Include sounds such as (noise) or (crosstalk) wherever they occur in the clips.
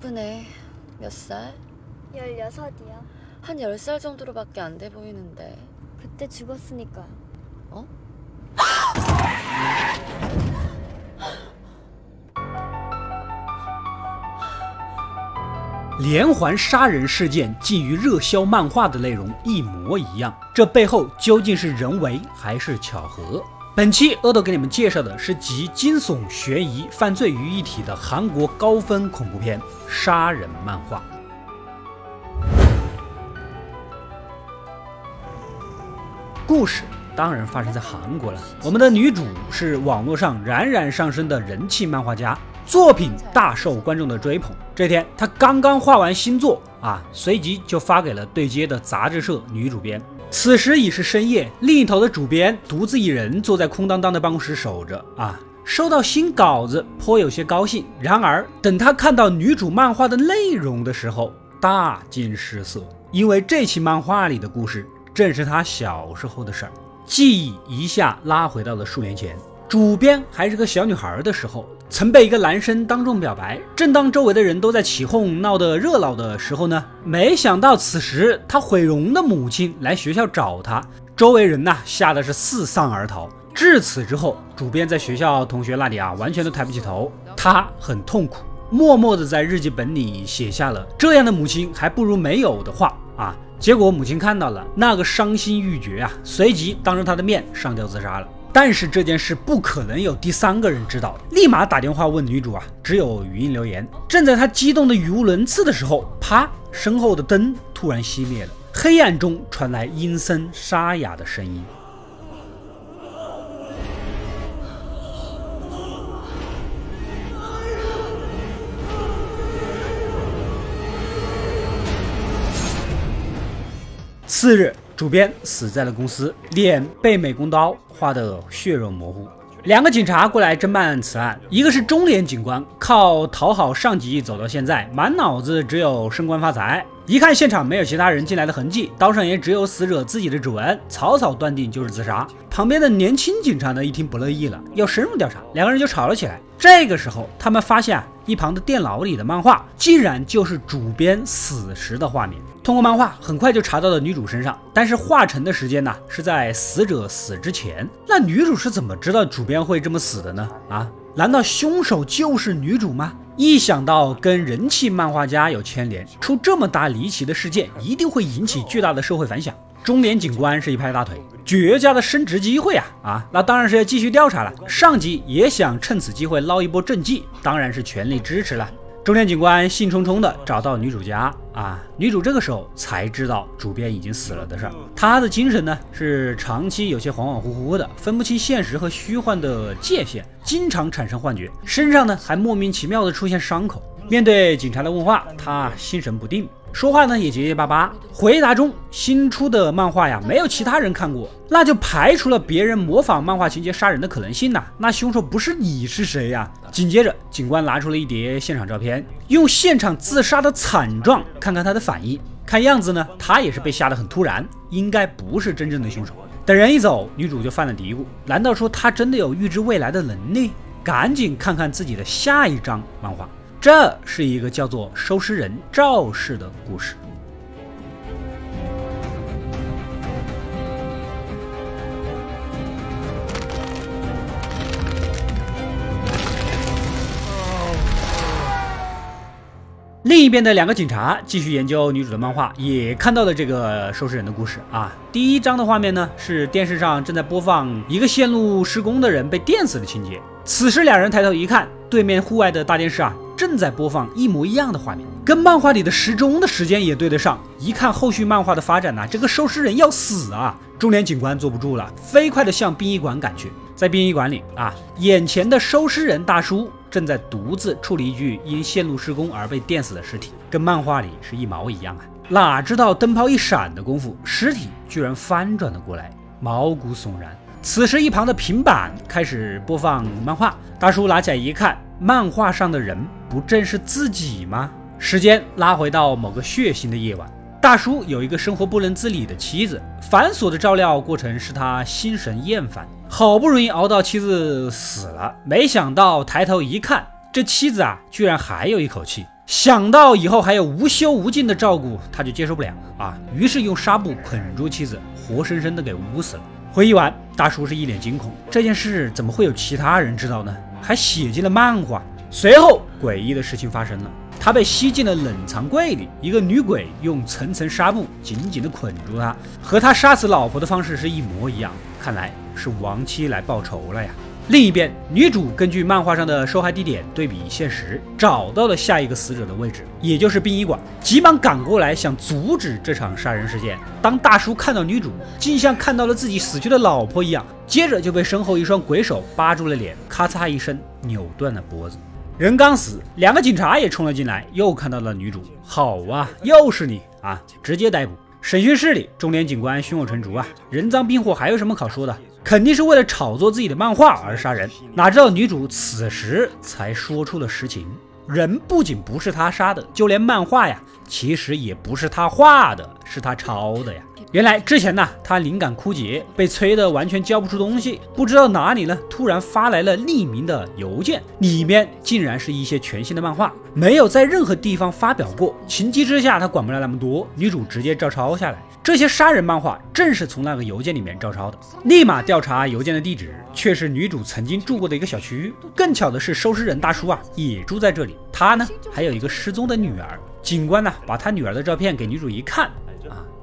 예쁘네. 몇 살? 16이요. 한 10살 정도로밖에 안 돼 보이는데. 그때 죽었으니까요. 어? (gasps) 连环杀人事件竟与热销漫画的内容一模一样，这背后究竟是人为还是巧合？ 本期阿斗给你们介绍的是集惊悚、悬疑、犯罪于一体的韩国高分恐怖片《杀人漫画》。故事当然发生在韩国了。我们的女主是网络上冉冉上升的人气漫画家，作品大受观众的追捧。这天，她刚刚画完新作啊，随即就发给了对接的杂志社女主编。此时已是深夜，另一头的主编独自一人坐在空荡荡的办公室守着啊。收到新稿子，颇有些高兴。然而，等他看到女主漫画的内容的时候，大惊失色，因为这期漫画里的故事正是他小时候的事儿。记忆一下拉回到了数年前，主编还是个小女孩的时候，曾被一个男生当众表白。正当周围的人都在起哄闹得热闹的时候呢，没想到此时她毁容的母亲来学校找她，周围人呐吓得是四散而逃。至此之后，主编在学校同学那里啊，完全都抬不起头。他很痛苦，默默地在日记本里写下了“这样的母亲还不如没有”的话啊。结果母亲看到了，那个伤心欲绝啊，随即当着他的面上吊自杀了。但是这件事不可能有第三个人知道，立马打电话问女主啊，只有语音留言。正在他激动的语无伦次的时候，啪，身后的灯突然熄灭了，黑暗中传来阴森沙哑的声音。次日，主编死在了公司，脸被美工刀划得血肉模糊。两个警察过来侦办此案，一个是中年警官，靠讨好上级走到现在，满脑子只有升官发财。一看现场没有其他人进来的痕迹，刀上也只有死者自己的指纹，草草断定就是自杀。旁边的年轻警察呢，一听不乐意了，要深入调查，两个人就吵了起来。这个时候，他们发现啊，一旁的电脑里的漫画竟然就是主编死时的画面。通过漫画，很快就查到了女主身上，但是化成的时间呢，是在死者死之前。那女主是怎么知道主编会这么死的呢？啊，难道凶手就是女主吗？一想到跟人气漫画家有牵连，出这么大离奇的事件，一定会引起巨大的社会反响。中年警官是一拍大腿，绝佳的升职机会啊！啊，那当然是要继续调查了。上级也想趁此机会捞一波政绩，当然是全力支持了。中年警官兴冲冲地找到女主家啊，女主这个时候才知道主编已经死了的事儿。她的精神呢是长期有些恍恍惚惚的，分不清现实和虚幻的界限，经常产生幻觉，身上呢还莫名其妙的出现伤口。面对警察的问话，她心神不定。说话呢也结结巴巴，回答中新出的漫画呀没有其他人看过，那就排除了别人模仿漫画情节杀人的可能性呐。那凶手不是你是谁呀？紧接着，警官拿出了一叠现场照片，用现场自杀的惨状看看他的反应。看样子呢，他也是被吓得很突然，应该不是真正的凶手。等人一走，女主就犯了嘀咕：难道说他真的有预知未来的能力？赶紧看看自己的下一张漫画。这是一个叫做收尸人赵氏的故事。另一边的两个警察继续研究女主的漫画，也看到了这个收尸人的故事啊。第一章的画面呢，是电视上正在播放一个线路施工的人被电死的情节。此时两人抬头一看，对面户外的大电视啊。正在播放一模一样的画面，跟漫画里的时钟的时间也对得上。一看后续漫画的发展呢，这个收尸人要死啊！中年警官坐不住了，飞快的向殡仪馆赶去。在殡仪馆里啊，眼前的收尸人大叔正在独自处理一具因线路施工而被电死的尸体，跟漫画里是一毛一样啊！哪知道灯泡一闪的功夫，尸体居然翻转了过来，毛骨悚然。此时一旁的平板开始播放漫画，大叔拿起来一看。漫画上的人不正是自己吗？时间拉回到某个血腥的夜晚，大叔有一个生活不能自理的妻子，繁琐的照料过程使他心神厌烦。好不容易熬到妻子死了，没想到抬头一看，这妻子啊，居然还有一口气。想到以后还有无休无尽的照顾，他就接受不了啊，于是用纱布捆住妻子，活生生的给捂死了。回忆完，大叔是一脸惊恐，这件事怎么会有其他人知道呢？还写进了漫画。随后，诡异的事情发生了，他被吸进了冷藏柜里，一个女鬼用层层纱布紧紧的捆住他，和他杀死老婆的方式是一模一样，看来是亡妻来报仇了呀。另一边，女主根据漫画上的受害地点对比现实，找到了下一个死者的位置，也就是殡仪馆，急忙赶过来想阻止这场杀人事件。当大叔看到女主，竟像看到了自己死去的老婆一样，接着就被身后一双鬼手扒住了脸，咔嚓一声扭断了脖子。人刚死，两个警察也冲了进来，又看到了女主。好啊，又是你啊！直接逮捕。审讯室里，中年警官胸有成竹啊，人赃并获，还有什么可说的？肯定是为了炒作自己的漫画而杀人。哪知道女主此时才说出了实情：人不仅不是他杀的，就连漫画呀，其实也不是他画的，是他抄的呀。原来之前呢，他灵感枯竭，被催得完全交不出东西，不知道哪里呢，突然发来了匿名的邮件，里面竟然是一些全新的漫画，没有在任何地方发表过。情急之下，他管不了那么多，女主直接照抄下来。这些杀人漫画正是从那个邮件里面照抄的。立马调查邮件的地址，却是女主曾经住过的一个小区。更巧的是，收尸人大叔啊，也住在这里。他呢，还有一个失踪的女儿。警官呢，把他女儿的照片给女主一看。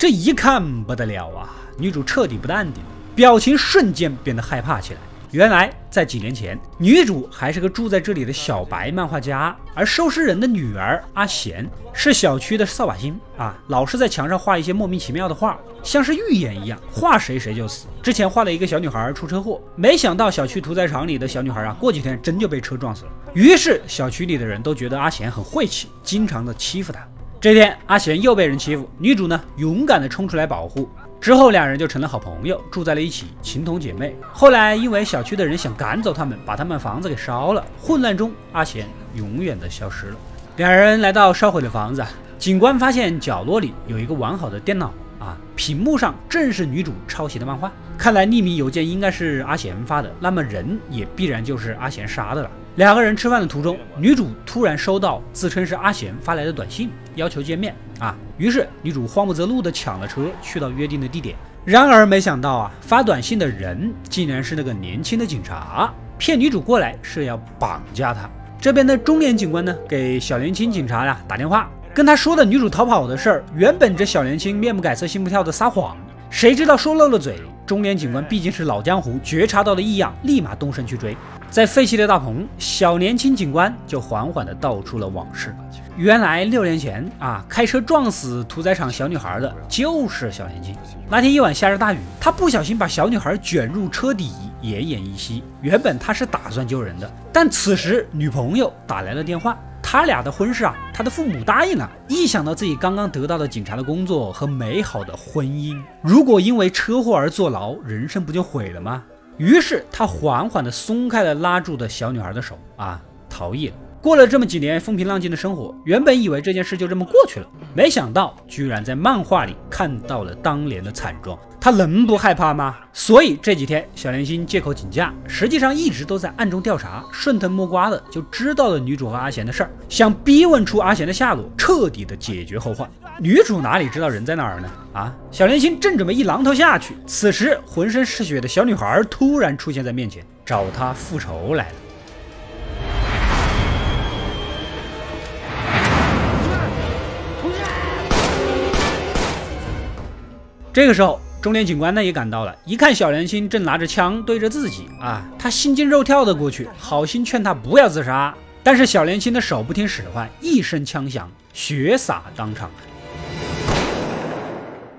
这一看不得了啊！女主彻底不淡定，表情瞬间变得害怕起来。原来在几年前，女主还是个住在这里的小白漫画家，而收尸人的女儿阿贤是小区的扫把星啊，老是在墙上画一些莫名其妙的画，像是预言一样，画谁谁就死。之前画了一个小女孩出车祸，没想到小区屠宰场里的小女孩啊，过几天真就被车撞死了。于是小区里的人都觉得阿贤很晦气，经常的欺负她。这天，阿贤又被人欺负，女主呢勇敢地冲出来保护，之后两人就成了好朋友，住在了一起，情同姐妹。后来因为小区的人想赶走他们，把他们房子给烧了，混乱中阿贤永远的消失了。两人来到烧毁的房子，警官发现角落里有一个完好的电脑啊，屏幕上正是女主抄袭的漫画。看来匿名邮件应该是阿贤发的，那么人也必然就是阿贤杀的了。两个人吃饭的途中，女主突然收到自称是阿贤发来的短信，要求见面啊。于是女主慌不择路的抢了车，去到约定的地点。然而没想到啊，发短信的人竟然是那个年轻的警察，骗女主过来是要绑架她。这边的中年警官呢，给小年轻警察呀打电话，跟他说的女主逃跑的事儿。原本这小年轻面不改色心不跳的撒谎，谁知道说漏了嘴。中年警官毕竟是老江湖，觉察到了异样，立马动身去追。在废弃的大棚，小年轻警官就缓缓的道出了往事。原来六年前啊，开车撞死屠宰场小女孩的就是小年轻。那天夜晚下着大雨，他不小心把小女孩卷入车底，奄奄一息。原本他是打算救人的，但此时女朋友打来了电话，他俩的婚事啊，他的父母答应了。一想到自己刚刚得到的警察的工作和美好的婚姻，如果因为车祸而坐牢，人生不就毁了吗？于是他缓缓地松开了拉住的小女孩的手，啊，逃逸了。过了这么几年风平浪静的生活，原本以为这件事就这么过去了，没想到居然在漫画里看到了当年的惨状。他能不害怕吗？所以这几天小莲心借口请假，实际上一直都在暗中调查，顺藤摸瓜的就知道了女主和阿贤的事儿，想逼问出阿贤的下落，彻底的解决后患。女主哪里知道人在哪儿呢？啊，小莲心正准备一榔头下去，此时浑身是血的小女孩突然出现在面前，找他复仇来了。这个时候。中年警官呢也赶到了，一看小年轻正拿着枪对着自己啊，他心惊肉跳的过去，好心劝他不要自杀，但是小年轻的手不听使唤，一声枪响，血洒当场。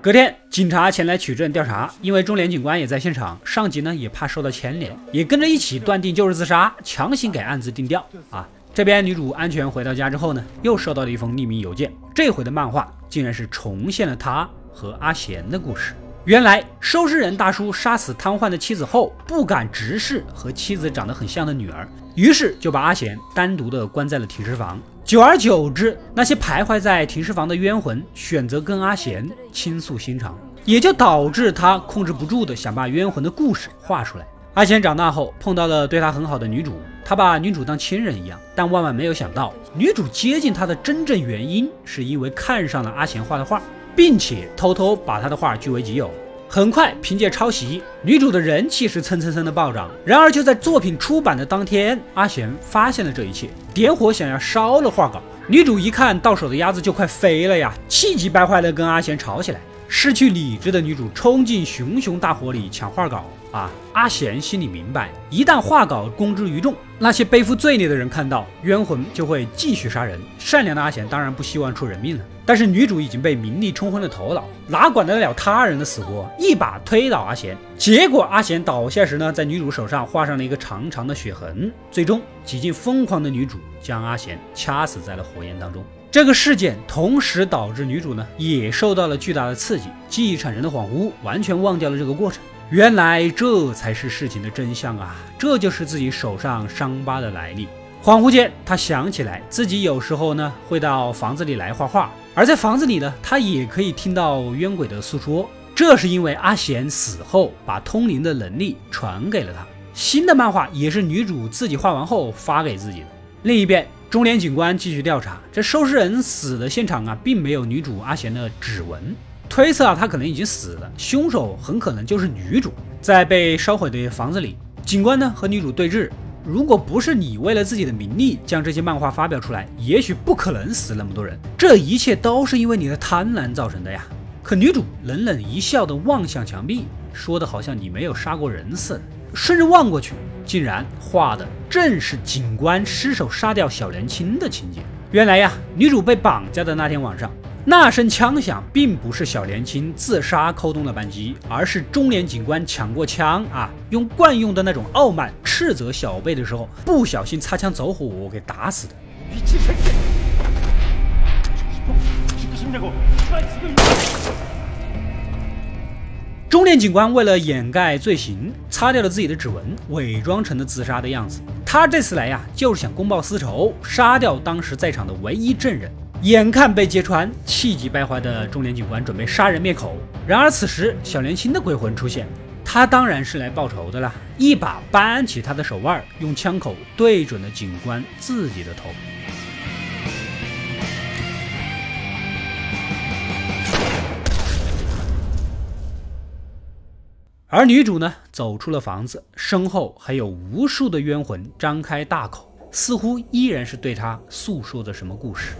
隔天，警察前来取证调查，因为中年警官也在现场，上级呢也怕受到牵连，也跟着一起断定就是自杀，强行给案子定调啊。这边女主安全回到家之后呢，又收到了一封匿名邮件，这回的漫画竟然是重现了她和阿贤的故事。原来收尸人大叔杀死瘫痪的妻子后，不敢直视和妻子长得很像的女儿，于是就把阿贤单独的关在了停尸房。久而久之，那些徘徊在停尸房的冤魂选择跟阿贤倾诉心肠，也就导致他控制不住的想把冤魂的故事画出来。阿贤长大后碰到了对他很好的女主，他把女主当亲人一样，但万万没有想到，女主接近他的真正原因是因为看上了阿贤画的画，并且偷偷把他的画据为己有。很快，凭借抄袭，女主的人气是蹭蹭蹭的暴涨。然而，就在作品出版的当天，阿贤发现了这一切，点火想要烧了画稿。女主一看到手的鸭子就快飞了呀，气急败坏的跟阿贤吵起来。失去理智的女主冲进熊熊大火里抢画稿啊！阿贤心里明白，一旦画稿公之于众，那些背负罪孽的人看到冤魂就会继续杀人。善良的阿贤当然不希望出人命了，但是女主已经被名利冲昏了头脑，哪管得了他人的死活？一把推倒阿贤，结果阿贤倒下时呢，在女主手上画上了一个长长的血痕。最终，几近疯狂的女主将阿贤掐死在了火焰当中。这个事件同时导致女主呢也受到了巨大的刺激，记忆产生的恍惚，完全忘掉了这个过程。原来这才是事情的真相啊！这就是自己手上伤疤的来历。恍惚间，她想起来自己有时候呢会到房子里来画画，而在房子里呢，她也可以听到冤鬼的诉说。这是因为阿贤死后把通灵的能力传给了他。新的漫画也是女主自己画完后发给自己的。另一边。中年警官继续调查，这收尸人死的现场啊，并没有女主阿贤的指纹，推测啊，他可能已经死了，凶手很可能就是女主。在被烧毁的房子里，警官呢和女主对峙，如果不是你为了自己的名利将这些漫画发表出来，也许不可能死那么多人，这一切都是因为你的贪婪造成的呀。可女主冷冷一笑的望向墙壁，说的好像你没有杀过人似的。顺着望过去，竟然画的正是警官失手杀掉小年轻的情节。原来呀，女主被绑架的那天晚上，那声枪响并不是小年轻自杀扣动了扳机，而是中年警官抢过枪啊，用惯用的那种傲慢斥责小辈的时候，不小心擦枪走火给打死的。中年警官为了掩盖罪行，擦掉了自己的指纹，伪装成了自杀的样子。他这次来呀，就是想公报私仇，杀掉当时在场的唯一证人。眼看被揭穿，气急败坏的中年警官准备杀人灭口。然而此时，小年轻的鬼魂出现，他当然是来报仇的了，一把扳起他的手腕，用枪口对准了警官自己的头。而女主呢，走出了房子，身后还有无数的冤魂张开大口，似乎依然是对她诉说着什么故事。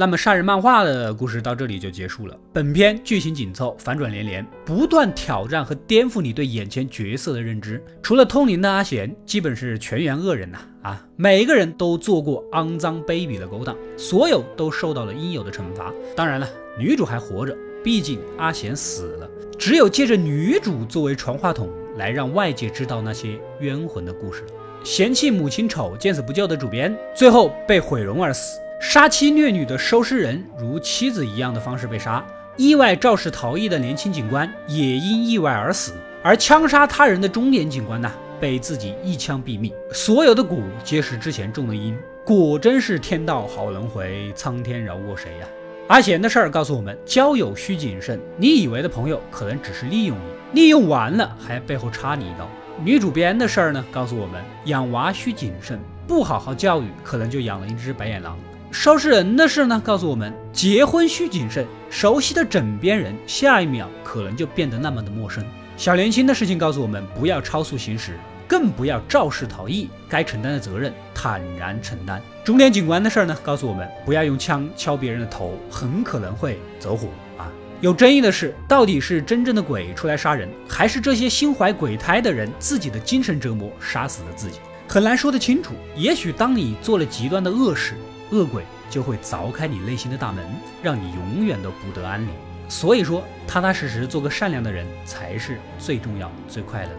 那么杀人漫画的故事到这里就结束了。本片剧情紧凑，反转连连，不断挑战和颠覆你对眼前角色的认知。除了通灵的阿贤，基本是全员恶人呐！啊，每一个人都做过肮脏卑鄙的勾当，所有都受到了应有的惩罚。当然了，女主还活着，毕竟阿贤死了。只有借着女主作为传话筒，来让外界知道那些冤魂的故事。嫌弃母亲丑、见死不救的主编，最后被毁容而死。杀妻虐女的收尸人如妻子一样的方式被杀，意外肇事逃逸的年轻警官也因意外而死，而枪杀他人的中年警官呢，被自己一枪毙命。所有的蛊皆是之前种的因，果真是天道好轮回，苍天饶过谁呀？阿贤的事儿告诉我们，交友需谨慎，你以为的朋友可能只是利用你，利用完了还背后插你一刀。女主编的事儿呢，告诉我们养娃需谨慎，不好好教育，可能就养了一只白眼狼。收尸人的事呢，告诉我们结婚需谨慎。熟悉的枕边人，下一秒可能就变得那么的陌生。小年轻的事情告诉我们，不要超速行驶，更不要肇事逃逸。该承担的责任，坦然承担。中年警官的事呢，告诉我们不要用枪敲别人的头，很可能会走火啊。有争议的是，到底是真正的鬼出来杀人，还是这些心怀鬼胎的人自己的精神折磨杀死了自己？很难说得清楚。也许当你做了极端的恶事。恶鬼就会凿开你内心的大门，让你永远都不得安宁。所以说，踏踏实实做个善良的人才是最重要、最快乐的。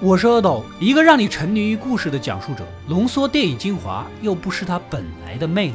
我是阿斗，一个让你沉迷于故事的讲述者，浓缩电影精华，又不失它本来的魅力。